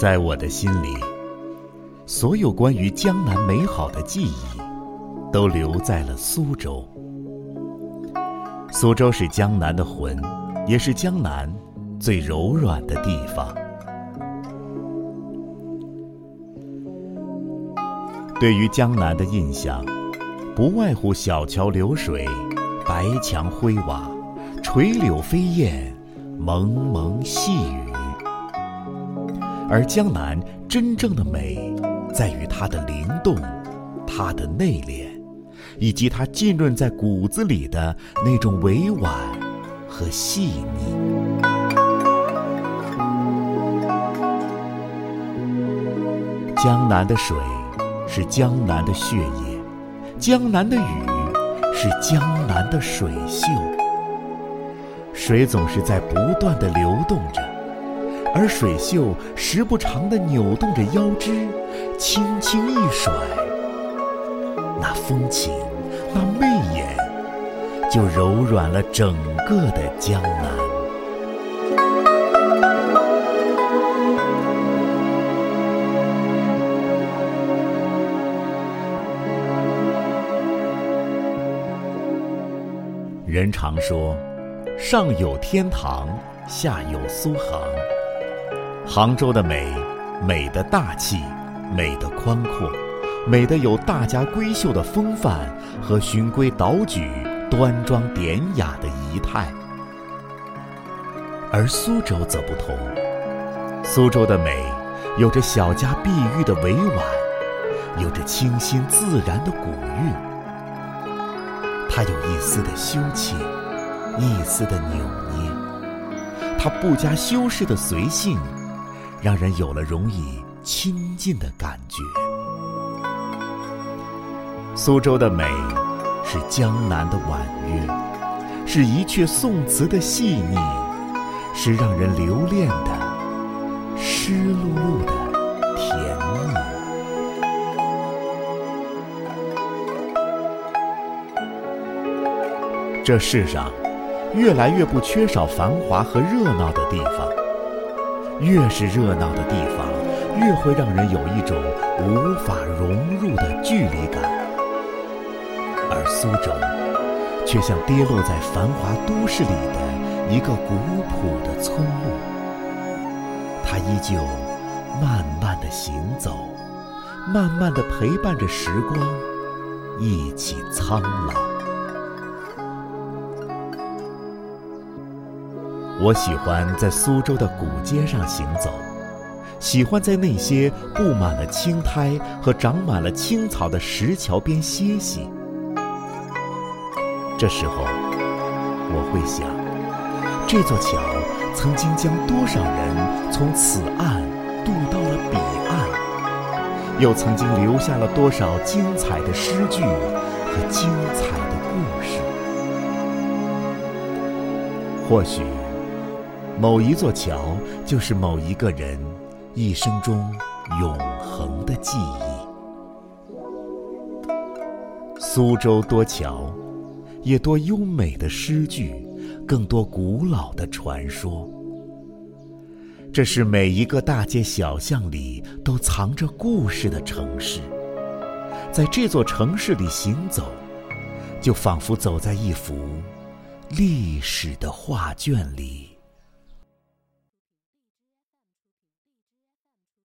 在我的心里，所有关于江南美好的记忆，都留在了苏州。苏州是江南的魂，也是江南最柔软的地方。对于江南的印象，不外乎小桥流水、白墙灰瓦、垂柳飞燕、蒙蒙细雨。而江南真正的美，在于它的灵动，它的内敛，以及它浸润在骨子里的那种委婉和细腻。江南的水是江南的血液，江南的雨是江南的水秀。水总是在不断的流动着。而水袖时不常地扭动着腰肢，轻轻一甩，那风情，那媚眼，就柔软了整个的江南。人常说，上有天堂，下有苏杭。杭州的美，美的大气，美的宽阔，美的有大家闺秀的风范和循规蹈矩、端庄典雅的仪态。而苏州则不同，苏州的美，有着小家碧玉的委婉，有着清新自然的古韵。它有一丝的羞怯，一丝的扭捏，它不加修饰的随性。让人有了容易亲近的感觉。苏州的美，是江南的婉约，是一阙宋词的细腻，是让人留恋的湿漉漉的甜蜜。这世上，越来越不缺少繁华和热闹的地方。越是热闹的地方，越会让人有一种无法融入的距离感。苏州，却像跌落在繁华都市里的一个古朴的村落。它依旧慢慢的行走，慢慢的陪伴着时光，一起苍老。我喜欢在苏州的古街上行走，喜欢在那些布满了青苔和长满了青草的石桥边歇息。这时候，我会想，这座桥曾经将多少人从此岸渡到了彼岸，又曾经留下了多少精彩的诗句和精彩的故事。或许。某一座桥，就是某一个人一生中永恒的记忆。苏州多桥，也多优美的诗句，更多古老的传说。这是每一个大街小巷里都藏着故事的城市。在这座城市里行走，就仿佛走在一幅历史的画卷里。